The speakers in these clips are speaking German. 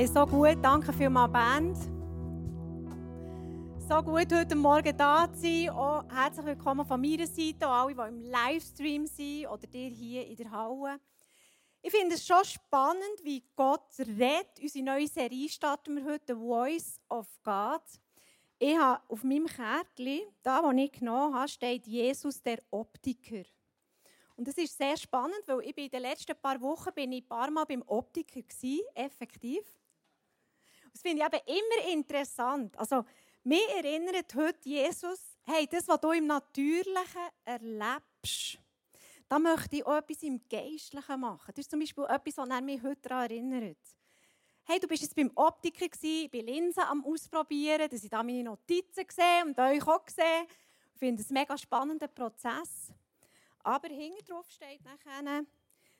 Hey, so gut. Danke vielmals, Band. So gut, heute Morgen da zu sein. Auch herzlich willkommen von meiner Seite, alle, die im Livestream sind oder dir hier in der Halle. Ich finde es schon spannend, wie Gott redet. Unsere neue Serie starten wir heute, Voice of God. Ich habe auf meinem Kärtchen, da wo ich genommen habe, steht Jesus der Optiker. Und das ist sehr spannend, weil ich in den letzten paar Wochen bin ich ein paar Mal beim Optiker gewesen, effektiv. Das finde ich eben immer interessant. Also, mir erinnert heute Jesus, hey, das, was du im Natürlichen erlebst, da möchte ich auch etwas im Geistlichen machen. Das ist zum Beispiel etwas, was mich heute daran erinnert. Hey, du bist jetzt beim Optiker, gewesen, bei Linsen am Ausprobieren, dass ich da meine Notizen gesehen und euch auch gesehen. Ich finde es einen mega spannenden Prozess. Aber hinten drauf steht nachher,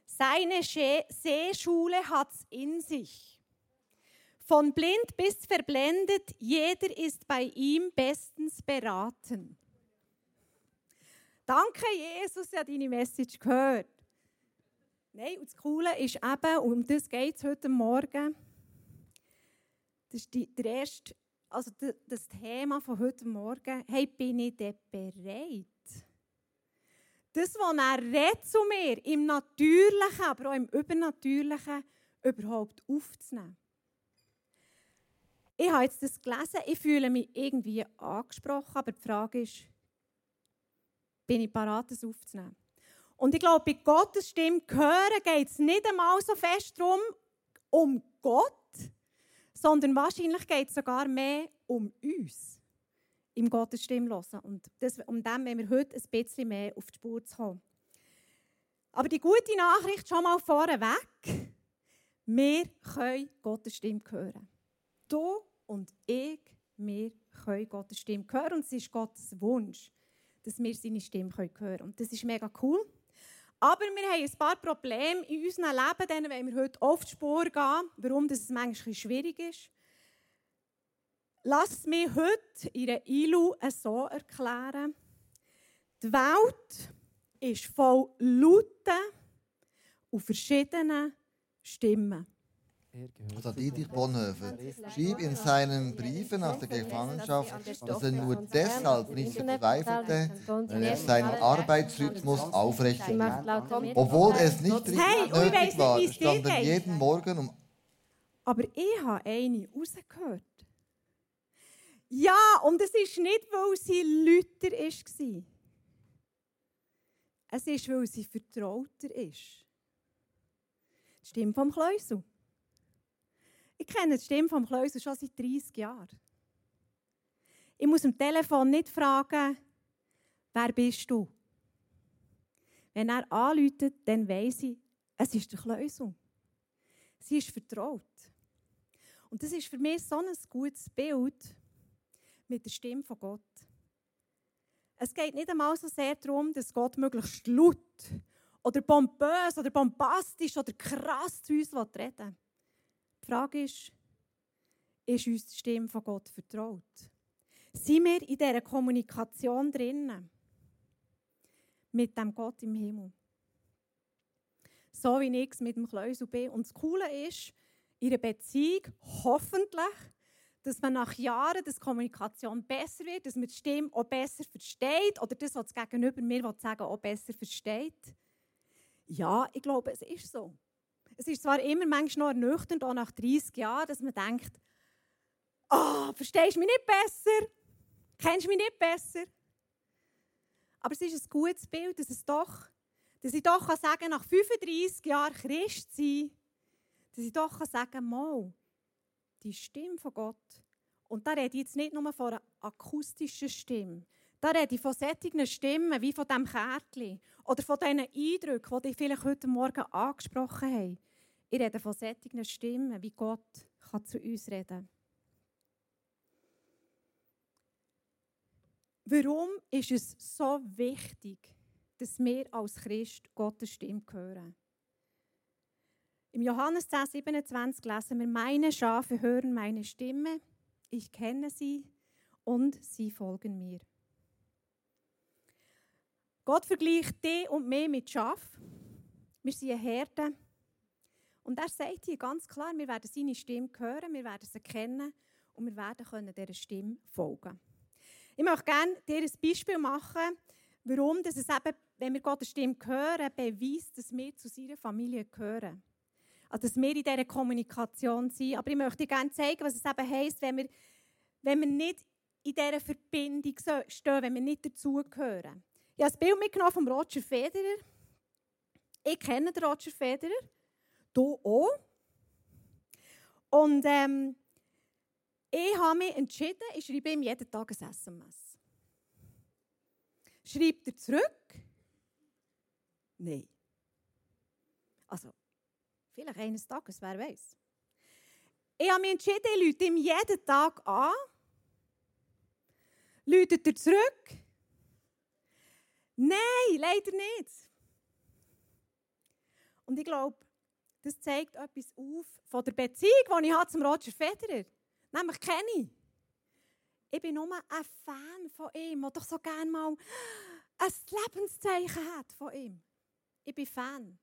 seine Sehschule hat es in sich. Von blind bis verblendet, jeder ist bei ihm bestens beraten. Danke, Jesus, habe deine Message gehört. Nein, und das Coole ist eben, um das geht es heute Morgen, das ist die, der erste, also das Thema von heute Morgen, hey, bin ich denn bereit? Das, was er redet zu mir, im Natürlichen, aber auch im Übernatürlichen, überhaupt aufzunehmen. Ich habe jetzt das gelesen, ich fühle mich irgendwie angesprochen, aber die Frage ist, bin ich bereit, das aufzunehmen? Und ich glaube, bei Gottes Stimme hören geht es nicht einmal so fest darum, um Gott, sondern wahrscheinlich geht es sogar mehr um uns im Gottes Stimme hören. Und das, um dem wollen wir heute ein bisschen mehr auf die Spur kommen. Aber die gute Nachricht schon mal vorweg. Wir können Gottes Stimme hören. Du und ich, wir können Gottes Stimme hören und es ist Gottes Wunsch, dass wir seine Stimme hören können. Und das ist mega cool. Aber wir haben ein paar Probleme in unserem Leben, denen wollen wir heute die Spur gehen, warum das manchmal schwierig ist. Lass es mir heute in der ILU so erklären. Die Welt ist voll lauten und verschiedenen Stimmen. Also Dietrich Bonhoeffer schrieb in seinen Briefen aus der Gefangenschaft, dass er nur deshalb nicht verzweifelte, weil er seinen Arbeitsrhythmus aufrechterhielt. Obwohl es nicht richtig hey, nötig war, stand er jeden Morgen um... Aber ich habe eine rausgehört. Ja, und es ist nicht, weil sie Lüter war. Es ist, weil sie vertrauter ist. Die Stimme vom Kleusel. Ich kenne die Stimme vom Kleusel schon seit 30 Jahren. Ich muss am Telefon nicht fragen, wer bist du? Wenn er anläutet, dann weiss ich, es ist der Kleusel. Sie ist vertraut. Und das ist für mich so ein gutes Bild mit der Stimme von Gott. Es geht nicht einmal so sehr darum, dass Gott möglichst laut oder pompös oder bombastisch oder krass zu uns reden will. Die Frage ist, ist uns die Stimme von Gott vertraut? Sind wir in dieser Kommunikation drinnen? Mit dem Gott im Himmel. So wie ich es mit dem Kleusel bin. Und das Coole ist, in einer Beziehung hoffentlich, dass man nach Jahren, dass Kommunikation besser wird, dass man die Stimme auch besser versteht oder das, was das Gegenüber mir sagen auch besser versteht. Ja, ich glaube, es ist so. Es ist zwar immer manchmal noch ernüchternd, auch nach 30 Jahren, dass man denkt, oh, verstehst du mich nicht besser? Kennst du mich nicht besser? Aber es ist ein gutes Bild, dass, es doch, dass ich doch sagen kann, nach 35 Jahren Christ sein, dass ich doch sagen kann, mal, die Stimme von Gott. Und da rede ich jetzt nicht nur von einer akustischen Stimme. Da rede ich von solchen Stimmen wie von diesem Kärtchen oder von diesen Eindrücken, die ich vielleicht heute Morgen angesprochen habe. Ich rede von solchen Stimmen, wie Gott kann zu uns reden kann. Warum ist es so wichtig, dass wir als Christ Gottes Stimme hören? Im Johannes 10, 27 lesen wir, meine Schafe hören meine Stimme, ich kenne sie und sie folgen mir. Gott vergleicht dich und mich mit Schaf. Wir sind Herde Und er sagt hier ganz klar, wir werden seine Stimme hören, wir werden sie kennen und wir werden können dieser Stimme folgen. Ich möchte gerne dir ein Beispiel machen, warum dass es eben, wenn wir Gottes Stimme hören, beweist, dass wir zu seiner Familie gehören. Also, dass wir in dieser Kommunikation sind. Aber ich möchte dir gerne zeigen, was es eben heisst, wenn wir, wenn wir nicht in dieser Verbindung stehen, wenn wir nicht dazugehören. Ich habe das Bild mitgenommen von Roger Federer. Ich kenne den Roger Federer. Du auch. Und ähm, ich habe mich entschieden, ich schreibe ihm jeden Tag ein SMS. Schreibt er zurück? Nein. Also, vielleicht eines Tages, wer weiß. Ich habe mich entschieden, ich rufe ihm jeden Tag an. Läutet er zurück? Nein, leider nicht. Und ich glaube, das zeigt etwas auf von der Beziehung, die ich zum Roger Federer habe. Nämlich kenne ich. Ich bin nur ein Fan von ihm, der doch so gerne mal ein Lebenszeichen hat von ihm. Ich bin Fan.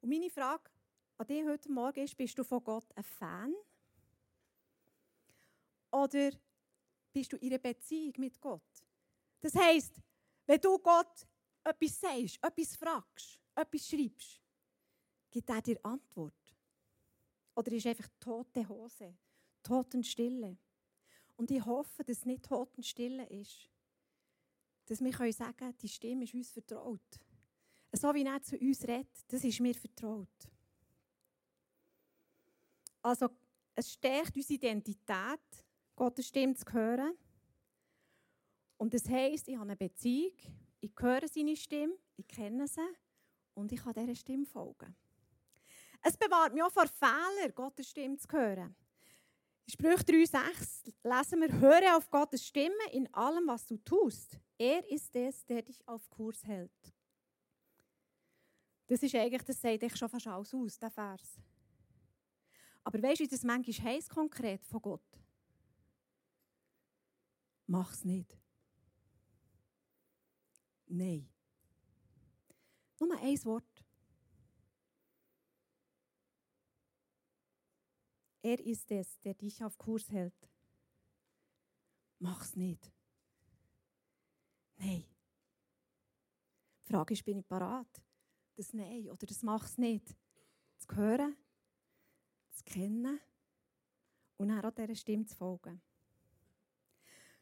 Und meine Frage an dich heute Morgen ist, bist du von Gott ein Fan? Oder bist du in einer Beziehung mit Gott? Das heisst, wenn du Gott etwas sagst, etwas fragst, etwas schreibst, gibt er dir Antwort? Oder ist einfach tote Hose? Totenstille. Und ich hoffe, dass es nicht Totenstille ist. Dass wir sagen können, die Stimme ist uns vertraut. So wie er zu uns redet, das ist mir vertraut. Also, es stärkt unsere Identität, Gottes Stimme zu hören. Und das heisst, ich habe eine Beziehung, ich höre seine Stimme, ich kenne sie und ich kann dieser Stimme folgen. Es bewahrt mich auch vor Fehlern, Gottes Stimme zu hören. Sprüche 3,6 lesen wir, höre auf Gottes Stimme in allem, was du tust. Er ist es, der dich auf Kurs hält. Das ist eigentlich, das sagt ich schon fast alles aus, der Vers. Aber weißt du, das manchmal heisst konkret von Gott? Mach's nicht. Nein. Nur ein Wort. Er ist es, der dich auf Kurs hält. Mach's nicht. Nein. Die Frage ist, bin ich parat? Das Nein oder das Mach's nicht. Zu hören, zu kennen und dann auch dieser Stimme zu folgen.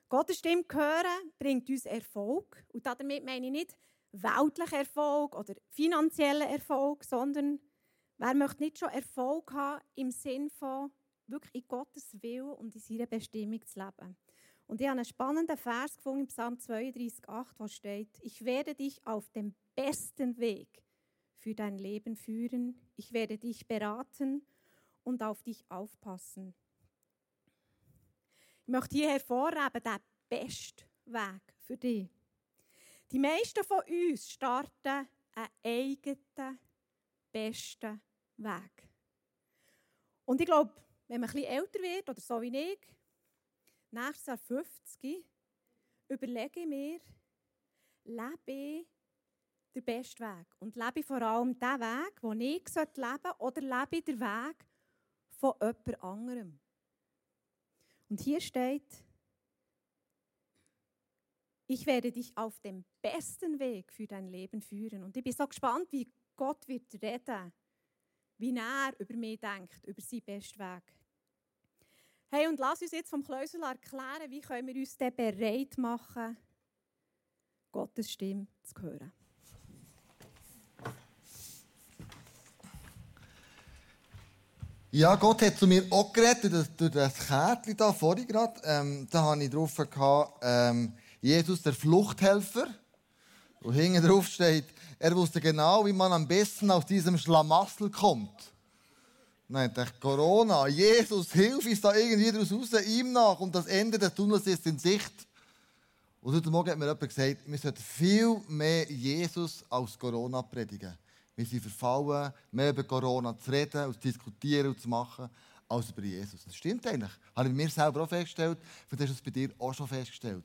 Gottes Stimme hören bringt uns Erfolg. Und damit meine ich nicht weltlichen Erfolg oder finanziellen Erfolg, sondern Wer möchte nicht schon Erfolg haben im Sinn von wirklich in Gottes Willen und in seiner Bestimmung zu leben? Und ich habe einen spannenden Vers gefunden im Psalm 32,8, wo steht: Ich werde dich auf dem besten Weg für dein Leben führen. Ich werde dich beraten und auf dich aufpassen. Ich möchte hier hervorheben, den besten Weg für dich. Die meisten von uns starten einen eigenen besten Weg. Und ich glaube, wenn man etwas älter wird, oder so wie ich, nächstes Jahr 50, überlege ich mir, lebe ich den besten Weg? Und lebe ich vor allem den Weg, den ich leben sollte, oder lebe ich den Weg von jemand anderem? Und hier steht, ich werde dich auf dem besten Weg für dein Leben führen. Und ich bin so gespannt, wie Gott wird reden wie er über mich denkt, über seinen besten Weg. Hey, und lass uns jetzt vom Kläusel erklären, wie können wir uns dann bereit machen, Gottes Stimme zu hören. Ja, Gott hat zu mir auch geredet, durch, das Kärtchen da vorhin gerade. Ähm, da habe ich drauf ähm, Jesus, der Fluchthelfer. Und hinten drauf steht, er wusste genau, wie man am besten aus diesem Schlamassel kommt. Nein, der Corona, Jesus, hilf ist da irgendwie daraus raus, ihm nach und das Ende des Tunnels ist in Sicht. Und heute Morgen hat mir jemand gesagt, wir sollten viel mehr Jesus als Corona predigen. Wir sind verfallen, mehr über Corona zu reden, zu diskutieren und zu machen, als über Jesus. Das stimmt eigentlich. Habe ich mir selber auch festgestellt, vielleicht hast du es bei dir auch schon festgestellt.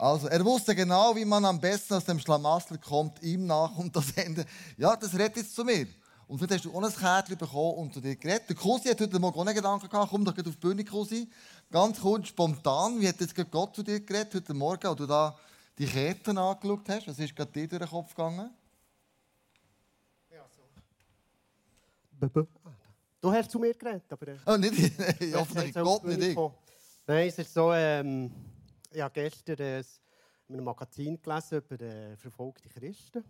Also, er wusste genau, wie man am besten aus dem Schlamassel kommt, ihm nach und das Ende. Ja, das redet jetzt zu mir. Und vielleicht hast du auch ein Kärtchen bekommen und zu dir geredet. Der Cousin hat heute Morgen auch einen Gedanken gehabt, komm doch auf die Bühne, Cousin. Ganz kurz, spontan, wie hat jetzt Gott zu dir geredet heute Morgen, als du da die Ketten angeschaut hast? Was ist gerade dir durch den Kopf gegangen? Ja, so. Du hast zu mir geredet, aber... Oh, nicht ich. Hoffentlich Gott, nicht ich. Nein, es ist so, ähm, ich habe gestern in einem Magazin gelesen über verfolgte Christen.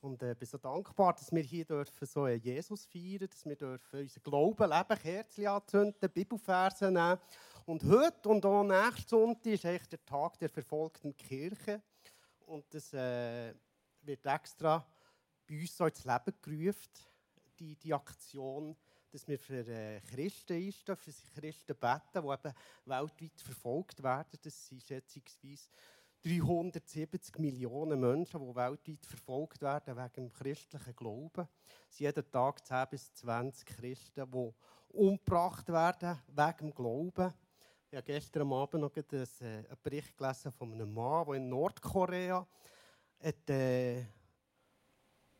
Und äh, bin so dankbar, dass wir hier dürfen so äh, Jesus feiern, dass wir dürfen unseren Glauben leben, Kerzen anzünden, Bibelverse nehmen. Und heute und auch nächsten Sonntag ist eigentlich der Tag der verfolgten Kirche. Und das äh, wird extra bei uns so ins Leben gerufen, die, die Aktion, dass wir für äh, Christen einstehen, für Christen beten, die eben weltweit verfolgt werden. Das sind schätzungsweise 370 Millionen Menschen, die weltweit verfolgt werden wegen dem christlichen Glauben. Es sind jeden Tag 10 bis 20 Christen, die umgebracht werden wegen dem Glauben. Ich habe gestern Abend noch äh, einen Bericht gelesen von einem Mann, der in Nordkorea hat, äh,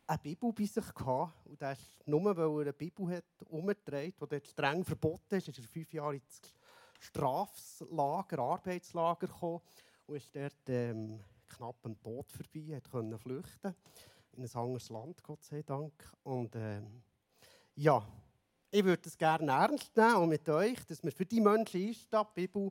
eine Bibel bei sich hatte. Und ist nur, weil er eine Bibel hat umgedreht, die dort streng verboten ist, ist er fünf Jahre ins Straflager, Arbeitslager gekommen und ist dort ähm, knapp am Tod vorbei, können flüchten in ein anderes Land, Gott sei Dank. Und ähm, ja, ich würde es gerne ernst nehmen und mit euch, dass wir für die Menschen einstehen. Die Bibel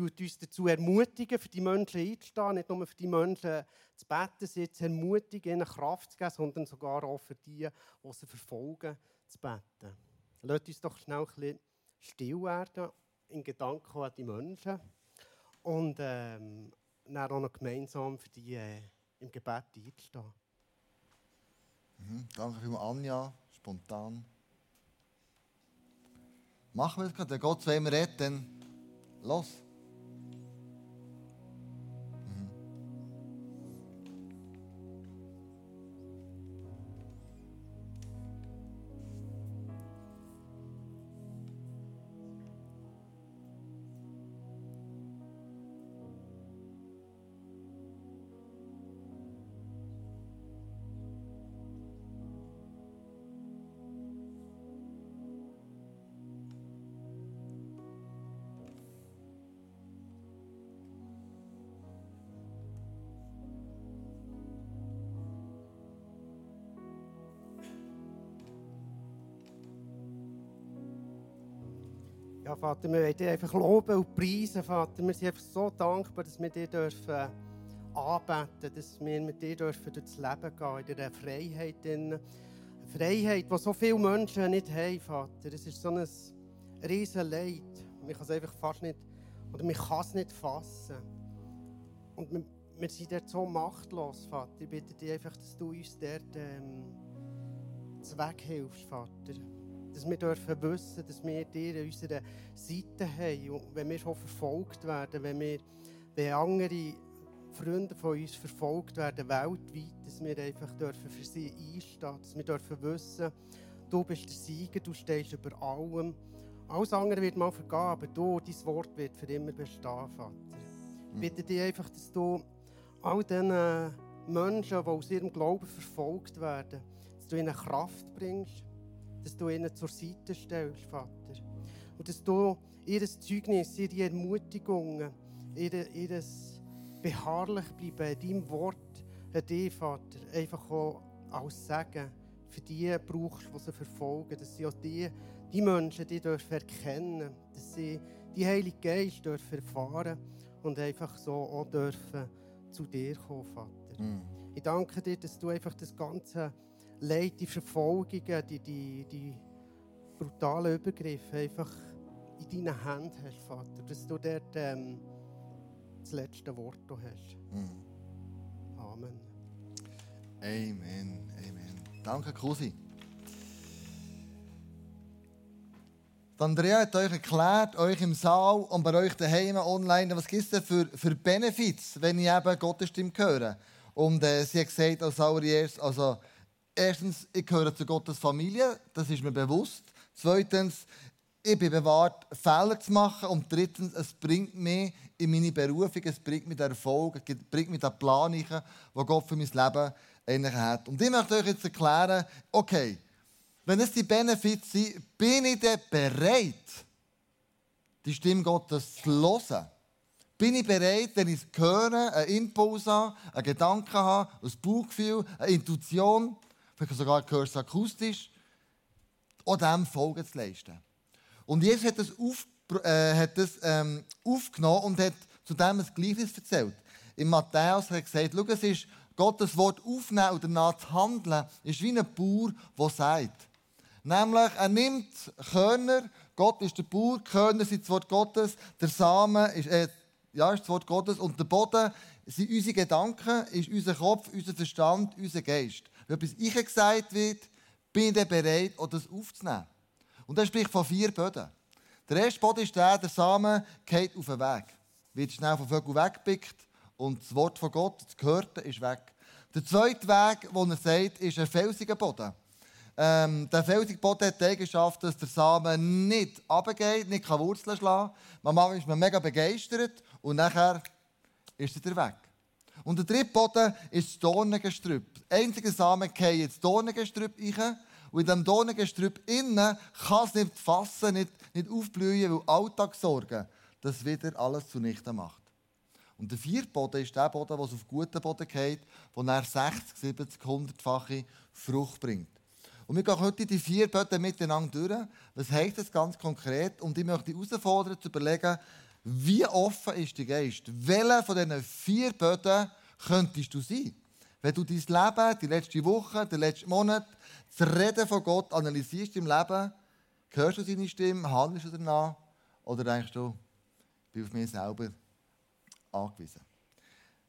tut uns dazu ermutigen, für die Menschen einzustehen, nicht nur für die Menschen zu beten, sie zu ermutigen, ihnen Kraft zu geben, sondern sogar auch für die, die sie verfolgen, zu beten. Lasst uns doch schnell ein bisschen still werden, in Gedanken an die Menschen. Und ähm, dann auch noch gemeinsam für die äh, im Gebet einzustehen. Mhm, danke vielmals, Anja, spontan. Machen wir es gerade. Wenn Gott zu ihm redet, dann los. Ja, Vater, wir wollen dich einfach loben und preisen, Vater. Wir sind einfach so dankbar, dass wir dich dürfen anbeten, dass wir mit dir dürfen durchs Leben gehen, in dieser Freiheit. In Freiheit, die so viele Menschen nicht haben, Vater. Es ist so ein riesen Leid. Man kann es einfach fast nicht, oder man kann es nicht fassen. Und wir, wir sind dort so machtlos, Vater. Ich bitte dich einfach, dass du uns dort ähm, zweghilfst, Vater dass wir dürfen wissen, dass wir dir an unserer Seite haben. Und wenn wir schon verfolgt werden, wenn, wir, wenn andere Freunde von uns verfolgt werden, weltweit, dass wir einfach dürfen für sie einstehen, dass wir dürfen wissen, du bist der Sieger, du stehst über allem. Alles andere wird mal vergehen, aber du, dein Wort wird für immer bestehen, Vater. Ich hm. bitte dich einfach, dass du all diesen Menschen, die aus ihrem Glauben verfolgt werden, dass du ihnen Kraft bringst, dass du ihnen zur Seite stellst, Vater. Und dass du ihr Zeugnis, ihre Ermutigungen, ihr, ihr beharrlich bleiben in deinem Wort, an dich, Vater, einfach auch als Segen für die brauchst, die sie verfolgen, dass sie auch die, die Menschen die dürfen erkennen, dass sie die Heilige Geist dürfen erfahren und einfach so auch dürfen zu dir kommen, Vater. Mm. Ich danke dir, dass du einfach das ganze Leid, die Verfolgungen, die, die, die brutalen Übergriffe einfach in deinen Händen hast, Vater. Dass du dort ähm, das letzte Wort hast. Mhm. Amen. Amen. Amen. Danke, Kusi. Andrea hat euch erklärt, euch im Saal und bei euch daheim online, was gibt es denn für, für Benefits, wenn ich eben Gottes Stimme höre. Und äh, sie hat gesagt, als allererstes, also Erstens, ich gehöre zu Gottes Familie, das ist mir bewusst. Zweitens, ich bin bewahrt, Fehler zu machen. Und drittens, es bringt mich in meine Berufung, es bringt mich den Erfolg, es bringt mich den Plan, den Gott für mein Leben eigentlich hat. Und ich möchte euch jetzt erklären, okay, wenn es die Benefits sind, bin ich dann bereit, die Stimme Gottes zu hören? Bin ich bereit, wenn ich es höre, einen Impuls habe, einen Gedanken habe, ein Bauchgefühl, eine Intuition, vielleicht sogar gehörst du akustisch, auch dem Folgen zu leisten? Und Jesus hat das, auf, äh, hat das ähm, aufgenommen und hat zu dem ein Gleichnis erzählt. In Matthäus hat er gesagt, schau, es ist Gottes Wort aufnehmen und danach zu handeln, ist wie ein Bauer, der sagt. Nämlich, er nimmt Körner, Gott ist der Bauer, Körner sind das Wort Gottes, der Samen ist, äh, ja, ist das Wort Gottes und der Boden sind unsere Gedanken, ist unser Kopf, unser Verstand, unser Geist. Wenn etwas ich gesagt wird, bin ich bereit, das aufzunehmen. Und er spricht von vier Böden. Der erste Boden ist der, der Samen geht auf den Weg. Wird schnell von Vögeln weggepickt und das Wort von Gott, das Gehörte, ist weg. Der zweite Weg, den er sagt, ist ein felsiger Boden. Ähm, der felsige Boden hat die Eigenschaft, dass der Samen nicht runtergeht, nicht Wurzeln schlagen kann. Manchmal ist man mega begeistert und nachher ist er weg. Und der dritte Boden ist das Dornengestrüpp. Der einzige Samen geht ins Dornengestrüpp rein. Und in diesem Dornengestrüpp innen kann es nicht fassen, nicht, nicht aufblühen, weil Alltagssorgen das wieder alles zunichte macht. Und der vierte Boden ist der Boden, der auf guten Boden geht, wo er 60, 70, 100-fache Frucht bringt. Und wir gehen heute die vier Böden miteinander durch. Was heisst das ganz konkret? Und ich möchte herausfordern, zu überlegen, wie offen ist der Geist? Welcher von diesen vier Böden könntest du sein? Wenn du dein Leben, die letzte Woche, den letzten Monat, das Reden von Gott analysierst im Leben, hörst du seine Stimme, handelst du danach oder denkst du, ich bin auf mich selber angewiesen?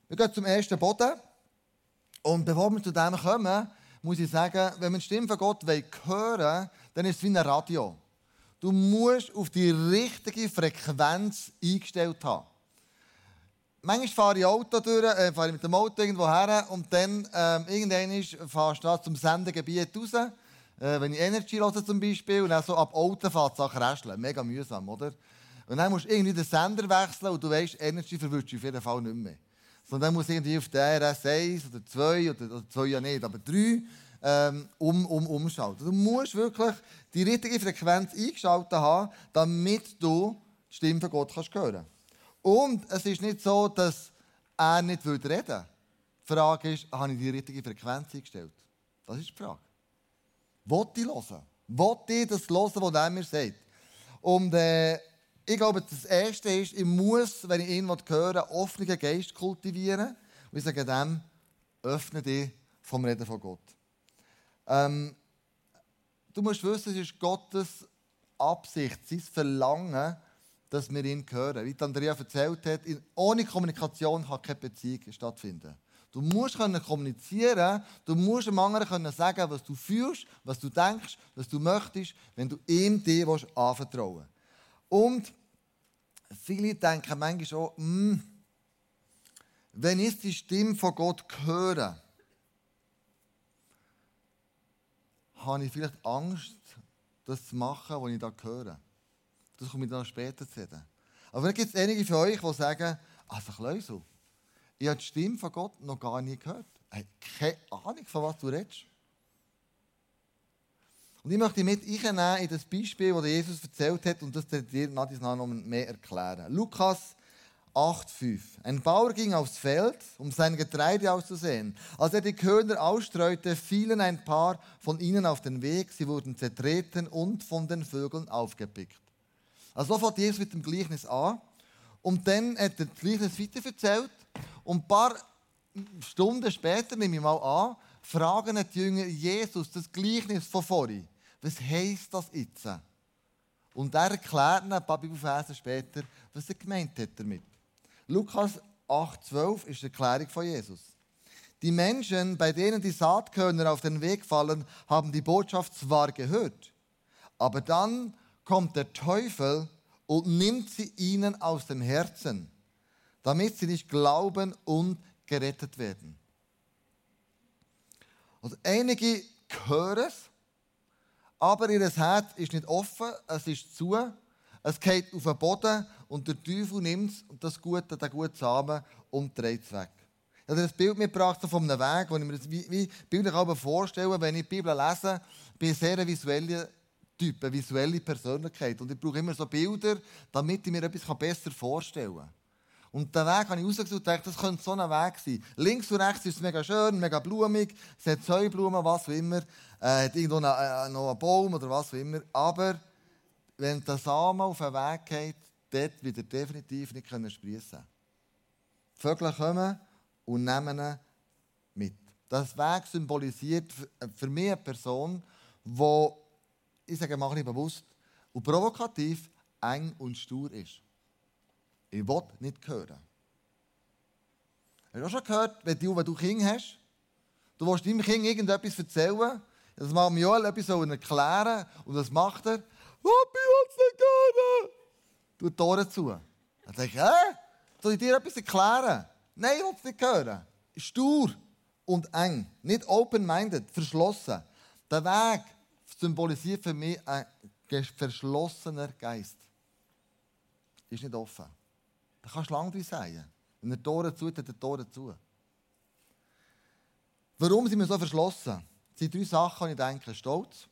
Wir gehen zum ersten Boden. Und bevor wir zu dem kommen, muss ich sagen, wenn man die Stimme von Gott hören will, dann ist es wie ein Radio. Du musst auf die richtige Frequenz eingestellt haben. Manchmal fahre ich Auto durch, äh, fahre ich mit dem Auto irgendwo her und dann ähm, irgendwann fährst du zum Sendegebiet raus. Äh, wenn ich Energy höre zum Beispiel und dann so ab Auto fährt an Kräscheln. Mega mühsam, oder? Und dann musst du irgendwie den Sender wechseln und du weißt, Energy verwirrt auf jeden Fall nicht mehr. Sondern dann muss irgendwie auf der RS 1 oder 2 oder, oder 2 ja nicht, aber 3 ähm, um, um, umschalten. Du musst wirklich die richtige Frequenz eingeschaltet haben, damit du die Stimme von Gott kannst hören Und es ist nicht so, dass er nicht reden will. Die Frage ist, habe ich die richtige Frequenz eingestellt? Das ist die Frage. Wollte ich hören? Wollte ich das hören, was er mir sagt? Und äh, ich glaube, das Erste ist, ich muss, wenn ich ihn höre, einen offenen Geist kultivieren. Und ich sage dem, öffne dich vom Reden von Gott. Ähm, du musst wissen, es ist Gottes Absicht, sein Verlangen, dass wir ihn hören. Wie Andrea erzählt hat, ohne Kommunikation kann keine Beziehung stattfinden. Du musst können kommunizieren, du musst dem anderen können sagen, was du fühlst, was du denkst, was du möchtest, wenn du ihm dir anvertrauen willst. Und viele denken manchmal schon, hm, wenn ich die Stimme von Gott höre, habe ich vielleicht Angst, das zu machen, was ich da höre. Das komme ich dann später zu reden. Aber dann gibt es einige von euch, die sagen, also Kleusel, ich habe die Stimme von Gott noch gar nie gehört. Ich habe keine Ahnung, von was du redest. Und ich möchte mit einnehmen in das Beispiel, das Jesus erzählt hat und das dir nach noch mehr erklären. Lukas 8,5. Ein Bauer ging aufs Feld, um sein Getreide auszusehen. Als er die Körner ausstreute, fielen ein paar von ihnen auf den Weg. Sie wurden zertreten und von den Vögeln aufgepickt. Also so fängt Jesus mit dem Gleichnis an. Und dann hat er das Gleichnis weiter erzählt. Und ein paar Stunden später, nehme ich mal an, fragen die Jünger Jesus das Gleichnis von vorhin. Was heisst das jetzt? Und er erklärt ein paar Bibelverse später, was er gemeint hat damit. Lukas 8,12 ist die Erklärung von Jesus. Die Menschen, bei denen die Saatkörner auf den Weg fallen, haben die Botschaft zwar gehört, aber dann kommt der Teufel und nimmt sie ihnen aus dem Herzen, damit sie nicht glauben und gerettet werden. Also einige hören es, aber ihr Herz ist nicht offen, es ist zu, es geht auf den Boden und der Teufel nimmt das Gute, den guten Samen und dreht es weg. Ich Ich habe ein Bild mitgebracht von einem Weg, wo ich mir das wie, wie bildlich vorstelle, wenn ich die Bibel lese. Ich bin ein sehr visueller Typ, eine visuelle Persönlichkeit. Und ich brauche immer so Bilder, damit ich mir etwas besser vorstellen kann. Und den Weg habe ich rausgesucht und dachte, das könnte so ein Weg sein. Links und rechts ist es mega schön, mega blumig, es hat Säublumen, was auch immer, äh, hat irgendwo äh, noch einen Baum oder was auch immer. Aber wenn der Samen auf den Weg geht, dort wird er definitiv nicht sprießen können. Die Vögel kommen und nehmen ihn mit. Das Weg symbolisiert für mich eine Person, die, ich sage mal nicht bewusst, und provokativ eng und stur ist. Ich will nicht hören. Hast du auch schon gehört, wenn du, wenn du Kinder hast, du willst deinem Kind irgendetwas erzählen, das macht Joel etwas erklären und das macht er. Papi, es nicht hören. Du die Tore zu. Dann sage ich, hä? Soll ich dir etwas erklären? Nein, ich will nicht hören. Stur und eng. Nicht open-minded, verschlossen. Der Weg symbolisiert für mich ein verschlossener Geist. Ist nicht offen. Da kannst du lange sein. Wenn er Tore zu, hat er Tore zu. Warum sind wir so verschlossen? Es sind drei Sachen, die ich denke. Stolz.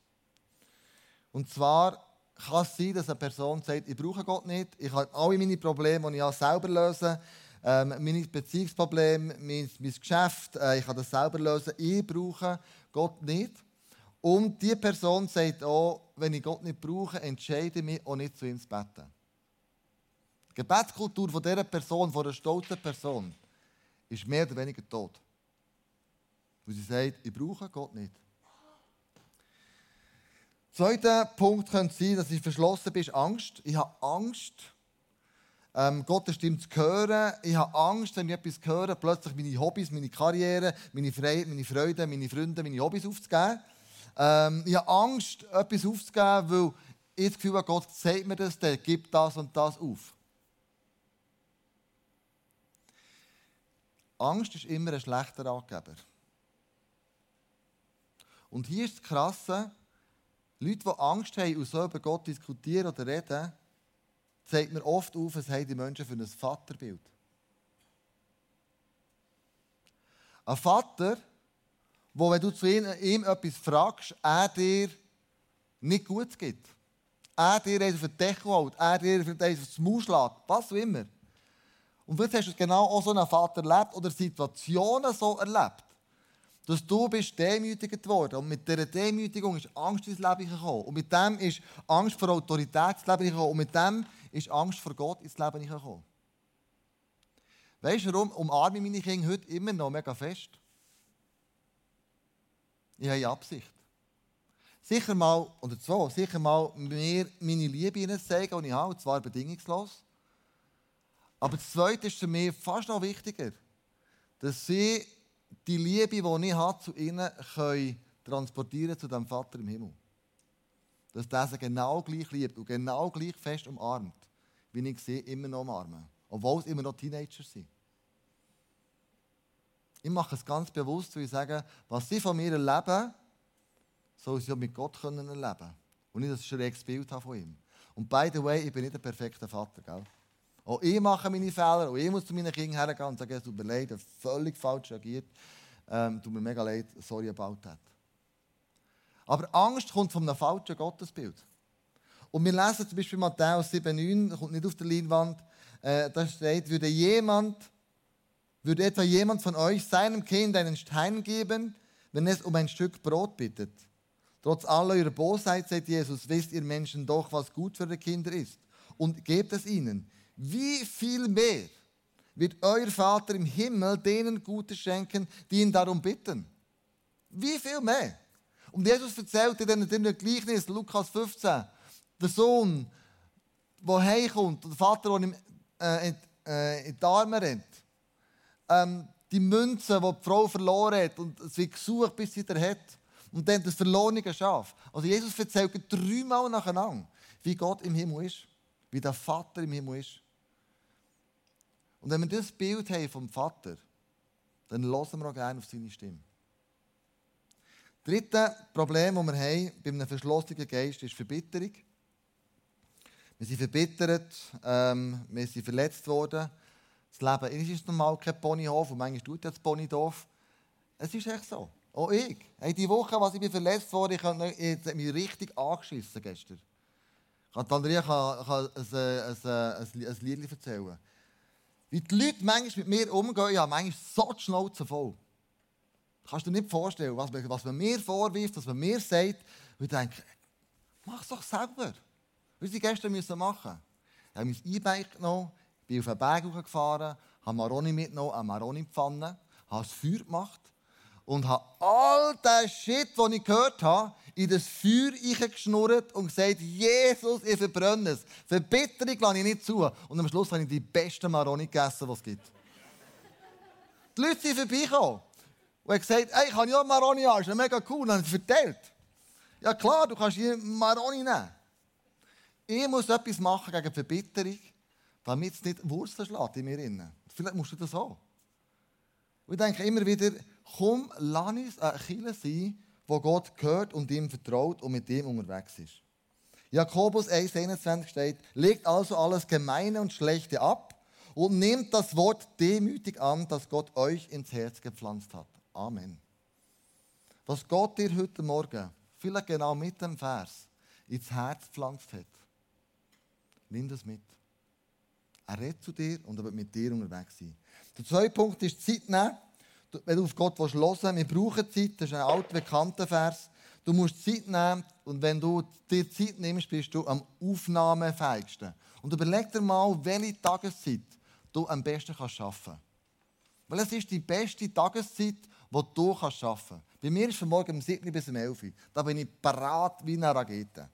Und zwar kann es sein, dass eine Person sagt, ich brauche Gott nicht, ich kann alle meine Probleme, die ich habe, selber lösen. Ähm, meine Beziehungsprobleme, mein, mein Geschäft, äh, ich kann das selber lösen. Ich brauche Gott nicht. Und die Person sagt auch, wenn ich Gott nicht brauche, entscheide ich mich auch nicht zu ihm zu beten. Die Gebetskultur von dieser Person, von einer stolzen Person, ist mehr oder weniger tot. Weil sie sagt, ich brauche Gott nicht. Zweiter Punkt könnte sein, dass ich verschlossen bin, Angst. Ich habe Angst, ähm, Gottes Stimme zu hören. Ich habe Angst, wenn ich etwas höre, plötzlich meine Hobbys, meine Karriere, meine Freiheit, meine Freude, meine Freunde, meine Hobbys aufzugeben. Ähm, ich habe Angst, etwas aufzugeben, weil ich das Gefühl habe, Gott sagt mir das, der gibt das und das auf. Angst ist immer ein schlechter Ratgeber. Und hier ist das Krasse, Leute, die Angst haben und so über Gott diskutieren oder reden, zeigt mir oft auf, was haben die Menschen für ein Vaterbild. Ein Vater, wo, wenn du zu ihm, ihm etwas fragst, er dir nicht gut gibt. Er dir auf den Deckel hält, er dir vielleicht aufs Maul schlägt, was auch immer. Und vielleicht hast du genau auch so einen Vater erlebt oder Situationen so erlebt dass du bist demütigt worden. Und mit dieser Demütigung ist Angst ins Leben gekommen. Und mit dem ist Angst vor Autorität ins Leben gekommen. Und mit dem ist Angst vor Gott ins Leben gekommen. Weißt du warum? Umarme ich meine Kinder heute immer noch mega fest. Ich habe Absicht. Sicher mal, oder zwei, sicher mal mir meine Liebe ihnen zeigen, die ich habe, und zwar bedingungslos. Aber das Zweite ist für mich fast noch wichtiger, dass sie die Liebe, die ich habe zu ihnen, können transportieren zu dem Vater im Himmel. Dass der sie genau gleich liebt und genau gleich fest umarmt, wie ich sie immer noch umarme. Obwohl es immer noch Teenager sind. Ich mache es ganz bewusst, weil ich sage, was sie von mir erleben, soll sie auch mit Gott können erleben Und nicht ein schräges Bild von ihm. Und by the way, ich bin nicht der perfekte Vater, gell? Auch ich mache meine Fehler, auch ich muss zu meinen Kindern hergehen und sagen, es tut mir leid, ich völlig falsch reagiert. Ähm, tut mir mega leid, sorry about that. Aber Angst kommt von einem falschen Gottesbild. Und wir lesen zum Beispiel Matthäus 7,9, kommt nicht auf der Leinwand, äh, da steht, würde jemand, würde etwa jemand von euch seinem Kind einen Stein geben, wenn es um ein Stück Brot bittet. Trotz aller eurer Bosheit, sagt Jesus, wisst ihr Menschen doch, was gut für die Kinder ist. Und gebt es ihnen wie viel mehr wird euer Vater im Himmel denen Gutes schenken, die ihn darum bitten? Wie viel mehr? Und Jesus erzählt in diesem Gleichnis, Lukas 15, der Sohn, der heimkommt, der Vater, der ihm äh, äh, in die Arme rennt. Ähm, die Münze, die die Frau verloren hat und sie gesucht, bis sie wieder hat. Und dann das verlorene Schaf. Also Jesus erzählt dreimal nacheinander, wie Gott im Himmel ist, wie der Vater im Himmel ist. Und wenn wir das Bild haben vom Vater, dann hören wir auch gerne auf seine Stimme. Das dritte Problem, das wir haben bei einem verschlossenen Geist, ist Verbitterung. Wir sind verbittert, ähm, wir sind verletzt worden Das Leben ist normal kein Ponyhof und manchmal tut das Pony doof. Es ist echt so. Auch ich. Hey, die Woche, als ich bin verletzt wurde, ich habe mich richtig angeschissen gestern. Andrea kann, kann ein, ein, ein, ein Lied erzählen. Wie die Leute manchmal mit mir umgehen, ja, manchmal so die Schnauze voll. Kannst du dir nicht vorstellen, was, was man mir vorwirft, was man mir sagt. Ich denke, mach es doch selber. Was sie gestern müssen machen Ich habe mein E-Bike genommen, bin auf den Berg gefahren, habe Maroni mitgenommen, eine Maroni-Pfanne, habe das Feuer gemacht und habe all den Shit, den ich gehört habe, in das Feuer geschnurrt und gesagt, Jesus, ich verbrenne es. Verbitterung lasse ich nicht zu. Und am Schluss habe ich die besten Maroni gegessen, die es gibt. Die Leute sind vorbeigekommen und haben gesagt, hey, ich habe ja Maroni an, ist mega cool. Und haben sie verteilt. Ja klar, du kannst hier Maroni nehmen. Ich muss etwas machen gegen Verbitterung, damit es nicht Wurzeln schlägt in mir. Vielleicht musst du das auch. Und ich denke immer wieder, komm, lass uns ein Killer sein, wo Gott gehört und ihm vertraut und mit ihm unterwegs ist. Jakobus 1,21 steht, legt also alles Gemeine und Schlechte ab und nehmt das Wort demütig an, das Gott euch ins Herz gepflanzt hat. Amen. Was Gott dir heute Morgen, vielleicht genau mit dem Vers, ins Herz gepflanzt hat, nimm das mit. Er redet zu dir und er wird mit dir unterwegs sein. Der zweite Punkt ist Zeit nehmen wenn du auf Gott hören willst, wir brauchen Zeit, das ist ein alter, bekannter Vers. Du musst Zeit nehmen und wenn du dir Zeit nimmst, bist du am aufnahmefähigsten. Und überleg dir mal, welche Tageszeit du am besten kannst arbeiten kannst. Weil es ist die beste Tageszeit, die du kannst arbeiten kannst. Bei mir ist von morgen um 7 bis um 11 Uhr. Da bin ich parat wie eine Rakete.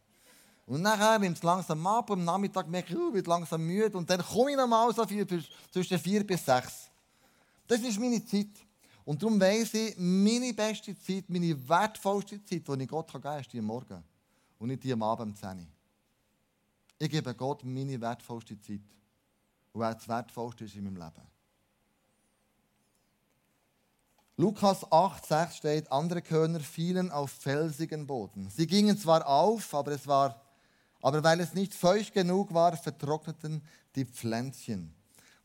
Und nachher nimmt es langsam ab, am Nachmittag merke ich, ich bin langsam müde und dann komme ich nochmal so viel, zwischen 4 bis 6. Das ist meine Zeit. Und darum weiss ich, meine beste Zeit, meine wertvollste Zeit, die ich Gott geben kann, ist die am Morgen. Und nicht die am Abend um 10 Uhr. Ich gebe Gott meine wertvollste Zeit. Und wer das wertvollste ist in meinem Leben. Lukas 8,6 steht, andere Körner fielen auf felsigen Boden. Sie gingen zwar auf, aber, es war, aber weil es nicht feucht genug war, vertrockneten die Pflänzchen.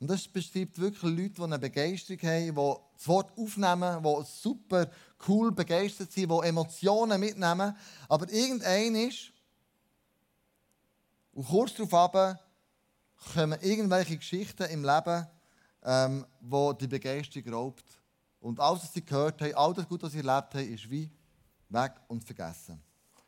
Und das beschreibt wirklich Leute, die eine Begeisterung haben, die das Wort aufnehmen, die super cool begeistert sind, die Emotionen mitnehmen. Aber irgendein ist, und kurz darauf kommen irgendwelche Geschichten im Leben, ähm, wo die Begeisterung raubt. Und alles, was sie gehört haben, all das Gute, was sie erlebt haben, ist wie weg und vergessen.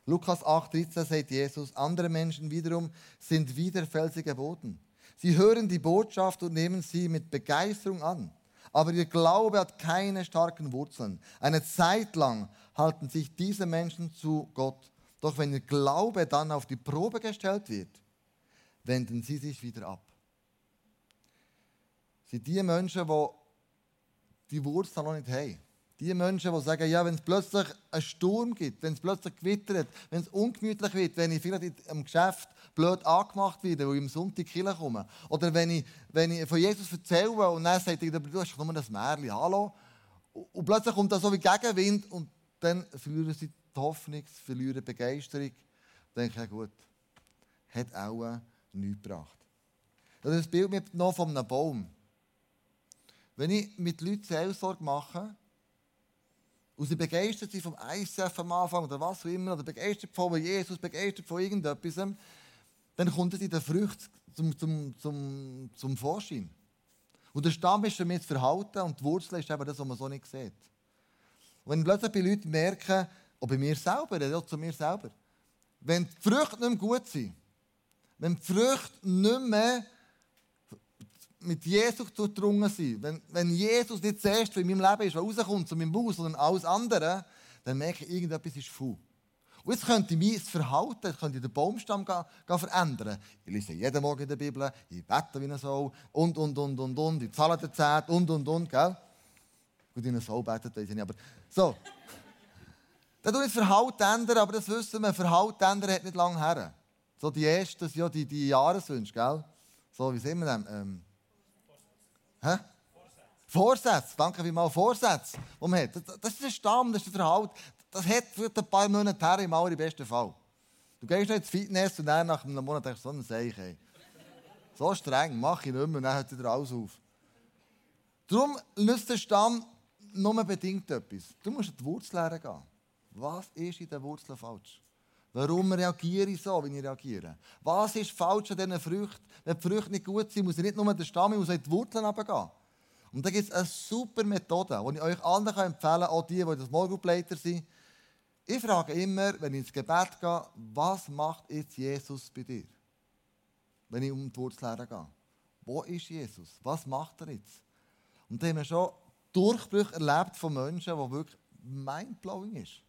Lukas 8,13 sagt Jesus, andere Menschen wiederum sind wie der felsige Boden Sie hören die Botschaft und nehmen sie mit Begeisterung an. Aber ihr Glaube hat keine starken Wurzeln. Eine Zeit lang halten sich diese Menschen zu Gott. Doch wenn ihr Glaube dann auf die Probe gestellt wird, wenden sie sich wieder ab. Sind die Menschen, die die Wurzeln noch nicht haben. Die Menschen, die sagen, ja, wenn es plötzlich einen Sturm gibt, wenn es plötzlich gewittert, wenn es ungemütlich wird, wenn ich vielleicht im Geschäft blöd angemacht werde, weil ich am Sonntag in komme. Oder wenn ich, wenn ich von Jesus erzähle und dann sagt er, du hast nur das Märchen, hallo. Und plötzlich kommt da so wie Gegenwind und dann verlieren sie die Hoffnung, verlieren die Begeisterung. Dann denke ich, ja gut, hat auch nichts gebracht. Das Bild mit noch von einem Baum. Wenn ich mit Leuten Seelsorge mache, und sie begeistert sind vom ICF am Anfang oder was auch immer, oder begeistert von Jesus, begeistert von irgendetwas, dann kommt es in der Frucht zum, zum, zum, zum Vorschein. Und der Stamm ist damit das Verhalten und die Wurzel ist eben das, was man so nicht sieht. Und wenn plötzlich bei Leuten merken, auch bei mir selber, ja zu mir selber, wenn die Früchte nicht mehr gut sind, wenn die Früchte nicht mehr mit Jesus durchdrungen sind, wenn, wenn Jesus nicht zuerst in meinem Leben ist, was rauskommt zu meinem Bauch, sondern alles andere, dann merke ich, irgendetwas ist faul. Und jetzt könnte ich mein Verhalten, ich könnte den Baumstamm gehen, gehen verändern. Ich lese jeden Morgen in der Bibel, ich bete wie ein Soul und, und, und, und, und, ich zahle den Zehnt und, und, und, gell? Gut, in einer Soul betet, ich nicht, aber so. Dann tue ich das Verhalten ändern, aber das wissen wir, Verhalten ändern hat nicht lange her. So die ersten, ja, die, die Jahreswünsche, gell? So, wie sehen wir das? Ähm, hä? Vorsätze, danke vielmals, Vorsätze, die. Das ist der Stamm, das ist der Verhalten. Das hat für ein paar Monate her im allerbesten Fall. Du gehst nicht ins Fitness und dann nach einem Monat denkst du, so ein Seich. So streng, mach ich nicht mehr dann hört wieder alles auf. Darum nützt der Stamm nur bedingt etwas. Du musst in die Wurzel gehen. Was ist in der Wurzel falsch? Warum reagiere ich so, wie ich reagiere? Was ist falsch an diesen Früchten? Wenn die Früchte nicht gut sind, muss ich nicht nur den Stamm, ich muss in die Wurzeln runtergehen. Und da gibt es eine super Methode, die ich euch allen empfehlen kann, auch die, die das Morgenbleiter sind. Ich frage immer, wenn ich ins Gebet gehe, was macht jetzt Jesus bei dir? Wenn ich um die Wurzel gehe. Wo ist Jesus? Was macht er jetzt? Und da haben wir schon Durchbrüche erlebt von Menschen, die wirklich mindblowing ist.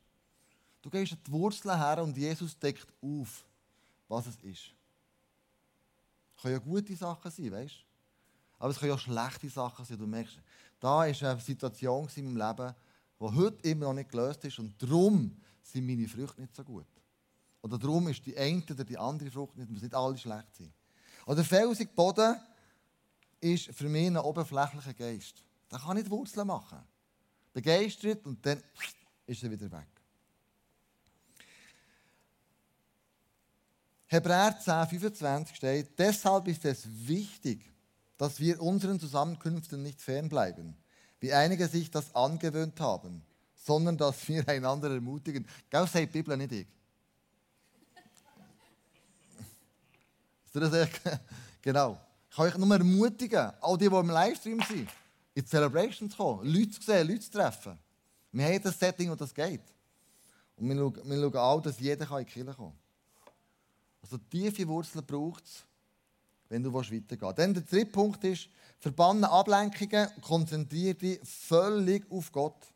Du gehst an die Wurzeln her und Jesus deckt auf, was es ist. Es können ja gute Sachen sein, weißt du? Aber es können ja schlechte Sachen sein. Du merkst, da war eine Situation in meinem Leben, die heute immer noch nicht gelöst ist und darum sind meine Früchte nicht so gut. Oder darum ist die eine oder die andere Frucht nicht, muss nicht alle schlecht sein. Oder felsig Boden ist für mich ein oberflächlicher Geist. Da kann ich Wurzeln machen. Begeistert und dann ist er wieder weg. Hebräer 10, 25 steht, deshalb ist es wichtig, dass wir unseren Zusammenkünften nicht fernbleiben, wie einige sich das angewöhnt haben, sondern dass wir einander ermutigen. Gell, sagt die Bibel nicht ich. genau. Ich kann euch nur ermutigen, all die, die im Livestream sind, in die Celebration zu kommen, Leute zu sehen, Leute zu treffen. Wir haben das Setting, wo das geht. Und wir schauen, wir schauen auch, dass jeder in die Kirche kommen kann. Also tiefe Wurzeln braucht es, wenn du weitergehen willst. Dann der dritte Punkt ist, verbanne Ablenkungen und konzentriere dich völlig auf Gott.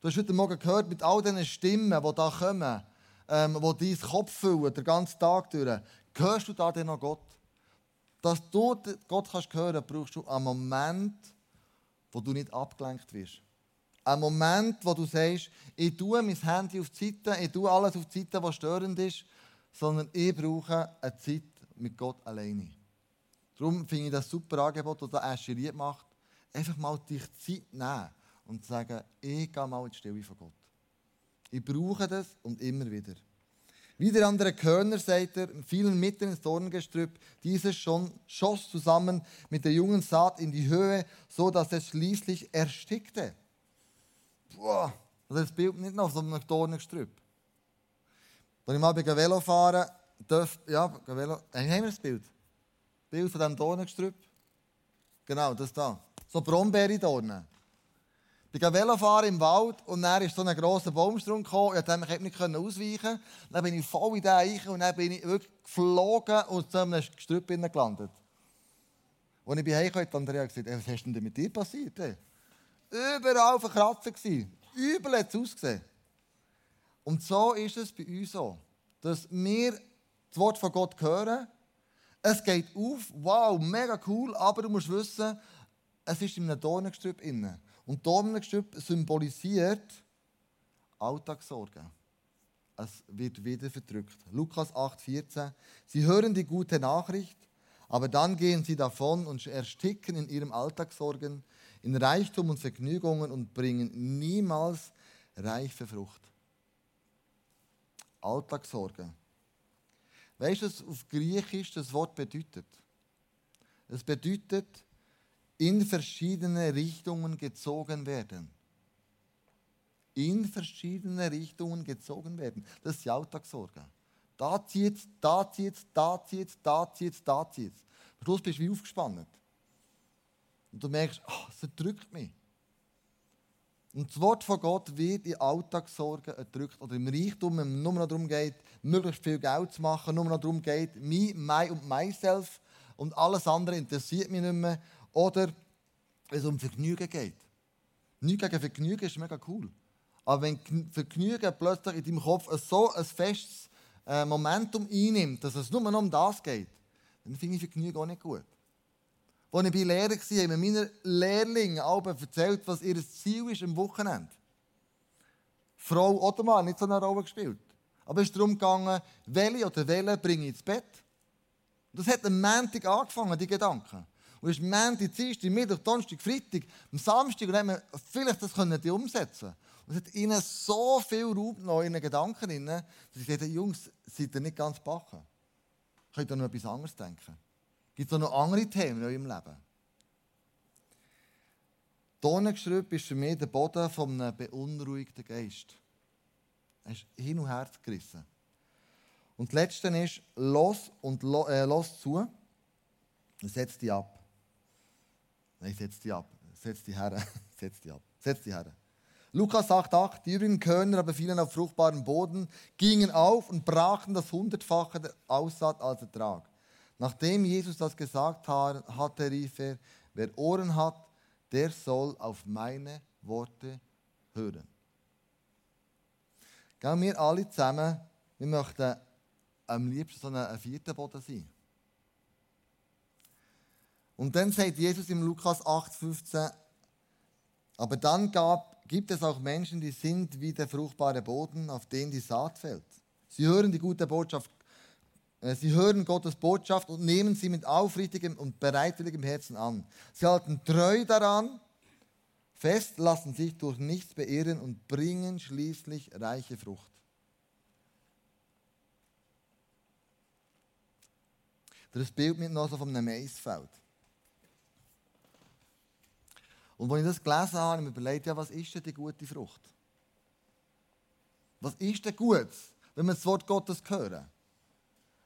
Du hast heute Morgen gehört, mit all diesen Stimmen, die da kommen, ähm, die deinen Kopf füllen, den ganzen Tag durch, hörst du da denn noch Gott? Dass du Gott kannst hören brauchst du einen Moment, wo du nicht abgelenkt wirst. Ein Moment, wo du sagst, ich tue mein Handy auf die Seite, ich tue alles auf die Seite, was störend ist sondern ich brauche eine Zeit mit Gott alleine. Darum finde ich das super Angebot, das Asche macht. Einfach mal dich Zeit nehmen und sagen, ich gehe mal in die Stille von Gott. Ich brauche das und immer wieder. Wie der andere Körner, sagt er, fielen mitten ins Dorngestrüpp. Dieses schon schoss zusammen mit der jungen Saat in die Höhe, so dass es schließlich erstickte. Boah, das Bild nicht noch so einem Dorngestrüpp. Als ich mal bei Velo fahren durfte, ja, Velo, haben wir das Bild? Bild von diesem Dornengestrüpp? Genau, das da. So Brombeere-Dornen. Ich bin Velofahren im Wald und dann ist so ein grosser Baumstrunk gekommen. Ich konnte mich nicht ausweichen. Dann bin ich voll in den Eichen und dann bin ich wirklich geflogen und zu einem Gestrüpp gelandet. Als ich bei Hause kam, hat Andrea gesagt, was ist denn mit dir passiert? Überall verkratzt. Übel hat es ausgesehen. Und so ist es bei uns so, dass wir das Wort von Gott hören. Es geht auf, wow, mega cool, aber du musst wissen, es ist in einem Dornengestrüpp inne. Und Dornengestrüpp symbolisiert Alltagssorgen. Es wird wieder verdrückt. Lukas 8,14. Sie hören die gute Nachricht, aber dann gehen sie davon und ersticken in ihrem Alltagssorgen, in Reichtum und Vergnügungen und bringen niemals reife Frucht. Alltagssorgen. Weißt du, was auf Griechisch das Wort bedeutet? Es bedeutet, in verschiedene Richtungen gezogen werden. In verschiedene Richtungen gezogen werden. Das ist die Alltagssorge. Da zieht es, da zieht es, da zieht es, da zieht es, da zieht es. Am Schluss bist du wie aufgespannt. Und du merkst, oh, es drückt mich. Und das Wort von Gott wird in Alltagssorgen erdrückt oder im Reichtum, wenn es nur noch darum geht, möglichst viel Geld zu machen, nur noch darum geht, me, my und myself und alles andere interessiert mich nicht mehr. Oder wenn es um Vergnügen geht. Nichts gegen Vergnügen ist mega cool. Aber wenn Vergnügen plötzlich in deinem Kopf so ein festes äh, Momentum einnimmt, dass es nur noch um das geht, dann finde ich Vergnügen auch nicht gut. Als ich bei Lehrer war, haben mir meine Lehrlinge erzählt, was ihr Ziel ist am Wochenende. Frau oder Mann, nicht so eine Rolle gespielt. Aber es ist darum gegangen, welche oder welche bringe ich ins Bett. Und das hat am Montag angefangen, die Gedanken. Und es ist Montag, Dienstag, Mittwoch, Donnerstag, Freitag, am Samstag und dann haben wir vielleicht das können die umsetzen. Und es hat ihnen so viel Raum noch in ihren Gedanken, dass sie gesagt Jungs, seid ihr nicht ganz backen. Könnt ihr noch etwas anderes denken? Gibt es noch andere Themen in eurem Leben? Tonengestrüpp ist für mich der Boden von einem beunruhigten Geist. Er ist hin und her gerissen. Und das Letzte ist, los und lo, äh, los zu setz dich ab. Nein, setz dich ab. Setz dich her. setz dich ab. Setz dich her. Lukas sagt 8, die übrigen Körner aber fielen auf fruchtbaren Boden, gingen auf und brachten das hundertfache der Aussaat als Ertrag. Nachdem Jesus das gesagt hatte, rief er, wer Ohren hat, der soll auf meine Worte hören. Gehen wir alle zusammen, wir möchten am liebsten so ein vierter Boden sein. Und dann sagt Jesus im Lukas 8,15, aber dann gab, gibt es auch Menschen, die sind wie der fruchtbare Boden, auf den die Saat fällt. Sie hören die gute Botschaft, sie hören Gottes Botschaft und nehmen sie mit aufrichtigem und bereitwilligem Herzen an. Sie halten treu daran fest, lassen sich durch nichts beirren und bringen schließlich reiche Frucht. Das Bild mit noch so von einem Maisfeld. Und als ich das gelesen habe, habe ich mir überlegt, ja, was ist denn die gute Frucht? Was ist denn gut, wenn wir das Wort Gottes hören?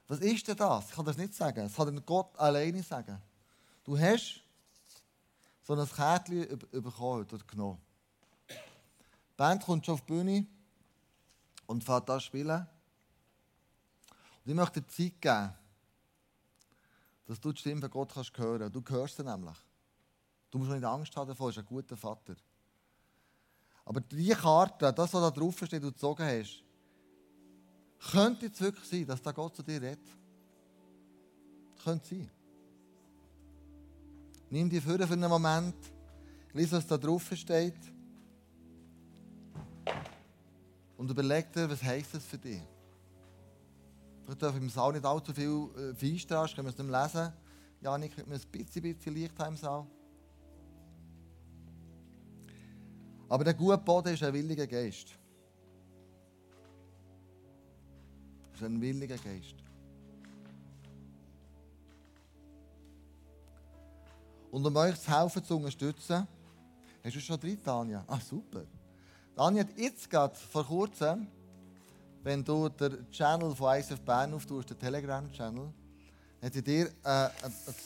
Was ist denn das? Ich kann das nicht sagen. Das kann Gott alleine sagen. Du hast so ein Kärtchen bekommen oder genommen. Die Band kommt schon auf die Bühne und fährt da spielen. Und ich möchte dir Zeit geben, dass du die Stimme von Gott kannst hören Du hörst sie nämlich. Du musst nicht Angst haben davor, er ist ein guter Vater. Aber diese Karte, das, was da drauf steht, du gezogen hast, könnte es wirklich sein, dass da Gott zu dir redet? Könnte sein. Nimm die Führer für einen Moment, lies, was da drauf steht und überleg dir, was heisst das für dich? Ich darf im Saal nicht allzu viel äh, Feinstrahl, können wir es nicht lesen. Janik, könnte man ein bisschen, bisschen Licht haben im Saal? Aber der gute Boden ist ein williger Geist. Das ist ein williger Geist. Und um euch zu helfen, zu unterstützen, hast du schon drin, Tanja? Ah, super. Tanja hat jetzt gerade vor kurzem, wenn du den Channel von ISF Bern auftust, den Telegram-Channel, hat sie dir äh, ein,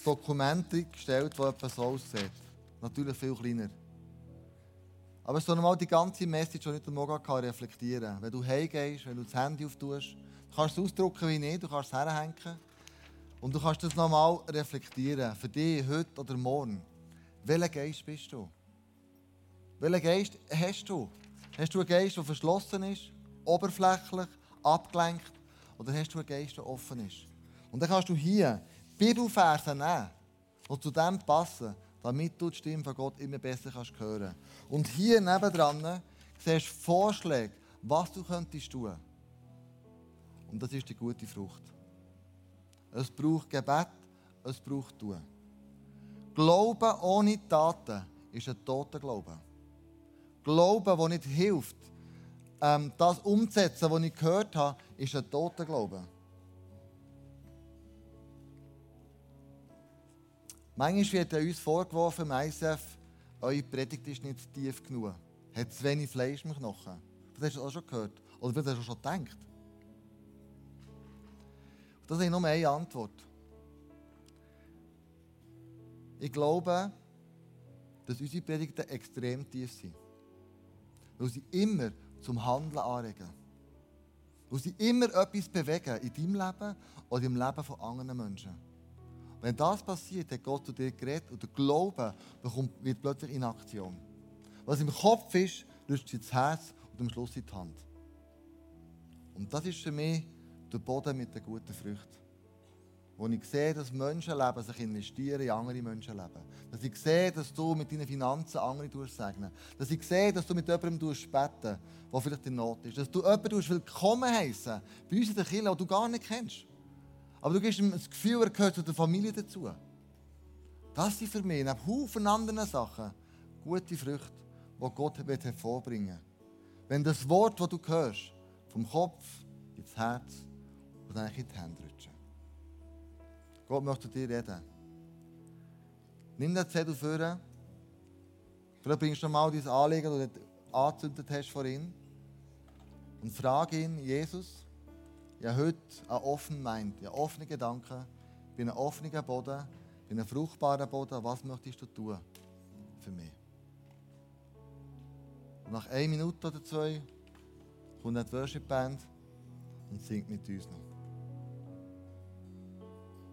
Dokument gestellt, das etwas so aussieht. Natürlich viel kleiner. Aber so nochmal die ganze Message, die ich heute Morgen kann, reflektieren Wenn du heimgehst, wenn du das Handy auftust, du kannst es ausdrucken wie nicht, du kannst es herhängen. Und du kannst das nochmal reflektieren. Für dich, heute oder morgen. Welcher Geist bist du? Welchen Geist hast du? Hast du einen Geist, der verschlossen ist, oberflächlich, abgelenkt? Oder hast du einen Geist, der offen ist? Und dann kannst du hier Bibelverse nehmen, die zu dem passen, damit du die Stimme von Gott immer besser kannst hören Und hier nebendran siehst du Vorschläge, was du könntest tun. Und das ist die gute Frucht. Es braucht Gebet, es braucht Tun. Glauben ohne Taten ist ein toter Glaube. Glauben, der nicht hilft, ähm, das umzusetzen, was ich gehört habe, ist ein toter Glaube. Manchmal wird uns vorgeworfen im ISF, eure Predigt ist nicht tief genug. Hat zu wenig Fleisch im Knochen. Das hast du auch schon gehört. Oder das hast du schon gedacht. Das ist nur eine Antwort. Ich glaube, dass unsere Predigten extrem tief sind. Weil sie immer zum Handeln anregen. Weil sie immer etwas bewegen in deinem Leben oder im Leben von anderen Menschen. Wenn das passiert, hat Gott zu dir geredet und der Glaube bekommt, wird plötzlich in Aktion. Was im Kopf ist, sich ins Herz und am Schluss in die Hand. Und das ist für mich der Boden mit den guten Früchten. Wo ich sehe, dass Menschenleben sich investieren in andere Menschenleben. Dass ich sehe, dass du mit deinen Finanzen andere segnen Dass ich sehe, dass du mit jemandem beten der vielleicht in Not ist. Dass du jemanden willkommen heißen bei uns in der Kirche, den du gar nicht kennst. Aber du gibst ihm das Gefühl, er gehört zu der Familie dazu. Das sind für mich, neben Haufen anderen Sachen, gute Früchte, die Gott hervorbringen will. Wenn das Wort, das du hörst, vom Kopf ins Herz und dann in die Hände rutschen. Gott möchte dir reden. Nimm den Zettel vor, Vielleicht bringst du nochmal dein Anliegen, das du angezündet hast vorhin. Und frage ihn, Jesus, ich habe heute einen offenen Mind, einen offenen Gedanken, bin ein offener Boden, bin ein fruchtbarer Boden. Was möchtest du tun für mich? Und nach einer Minute oder zwei kommt die Worship Band und singt mit uns noch.